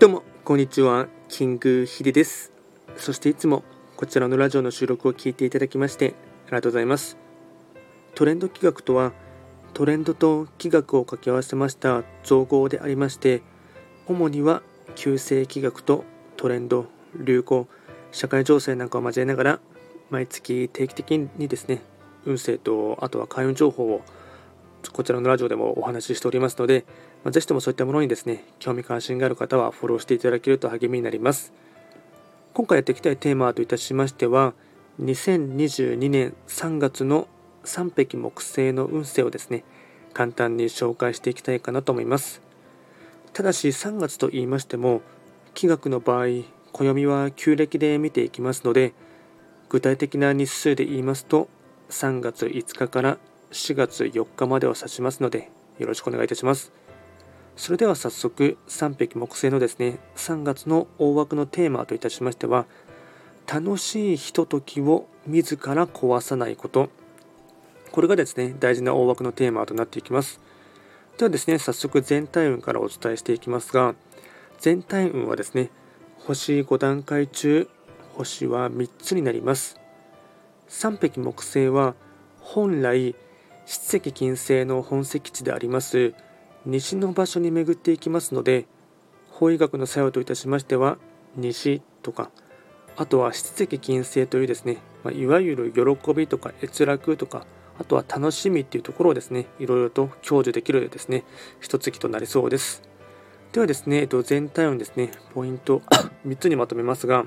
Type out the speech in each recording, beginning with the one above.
どうもこんにちは。キングヒデです。そしていつもこちらのラジオの収録を聞いていただきましてありがとうございます。トレンド企画とはトレンドと企画を掛け合わせました造語でありまして主には旧世企画とトレンド流行社会情勢なんかを交えながら毎月定期的にですね運勢とあとは開運情報をこちらのラジオでもお話ししておりますので、まあ、ぜひともそういったものにですね、興味関心がある方はフォローしていただけると励みになります。今回やっていきたいテーマといたしましては、2022年3月の3匹木星の運勢をですね、簡単に紹介していきたいかなと思います。ただし3月と言いましても、気学の場合、暦は旧暦で見ていきますので、具体的な日数で言いますと、3月5日から4月4日までを指しますので、よろしくお願いいたします。それでは早速、3匹木星のですね、3月の大枠のテーマといたしましては、楽しいひとときを自ら壊さないこと。これがですね、大事な大枠のテーマとなっていきます。ではですね、早速全体運からお伝えしていきますが、全体運はですね、星5段階中、星は3つになります。3匹木星は本来七石金星の本石地であります西の場所に巡っていきますので法医学の作用といたしましては西とかあとは七石金星というですね、まあ、いわゆる喜びとか閲楽とかあとは楽しみっていうところをですねいろいろと享受できるですね一月となりそうです。ではですね、えっと全体をですねポイント 3つにまとめますが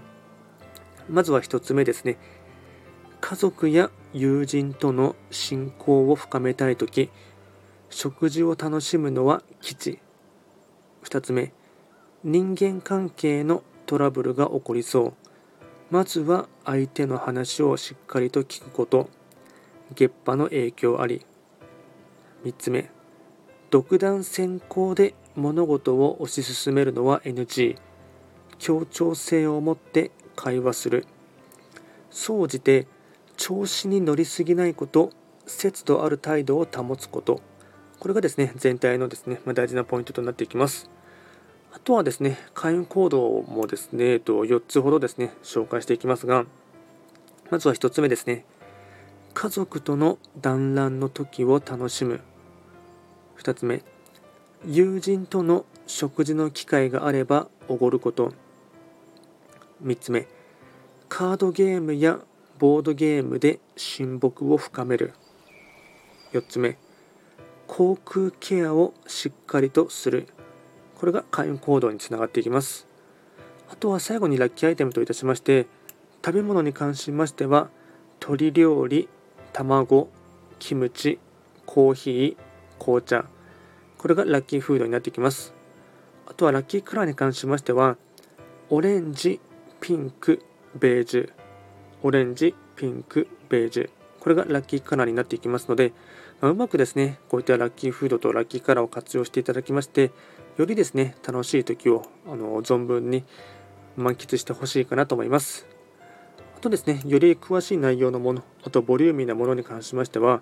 まずは1つ目ですね家族や友人との親交を深めたいとき、食事を楽しむのは基地。2つ目、人間関係のトラブルが起こりそう。まずは相手の話をしっかりと聞くこと。月波の影響あり。3つ目、独断専行で物事を推し進めるのは NG。協調性を持って会話する。総じて調子に乗りすぎないこと、節度ある態度を保つこと、これがですね、全体のですね、まあ、大事なポイントとなっていきます。あとはですね、開運行動もですね、えっと、4つほどですね、紹介していきますが、まずは1つ目ですね、家族との団らんの時を楽しむ。2つ目、友人との食事の機会があればおごること。3つ目、カードゲームやボードゲームで親睦を深める。4つ目。口腔ケアをしっかりとする。これが開運行動につながっていきます。あとは最後にラッキーアイテムといたしまして食べ物に関しましては鶏料理卵キムチコーヒー紅茶。これがラッキーフードになってきます。あとはラッキーカラーに関しましてはオレンジピンクベージュ。オレンジ、ピンク、ベージュ。これがラッキーカラーになっていきますので、ま、うまくですね、こういったラッキーフードとラッキーカラーを活用していただきまして、よりですね、楽しい時をあの存分に満喫してほしいかなと思います。あとですね、より詳しい内容のもの、あとボリューミーなものに関しましては、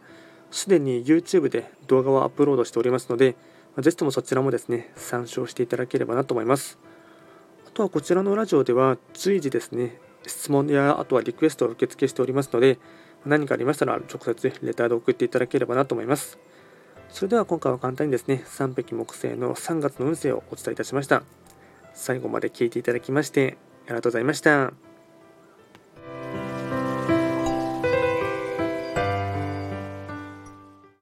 すでに YouTube で動画をアップロードしておりますので、ぜひともそちらもですね、参照していただければなと思います。あとはこちらのラジオでは随時ですね、質問やあとはリクエストを受け付けしておりますので、何かありましたら直接レターで送っていただければなと思います。それでは今回は簡単にですね、3匹木星の3月の運勢をお伝えいたしました。最後まで聞いていただきましてありがとうございました。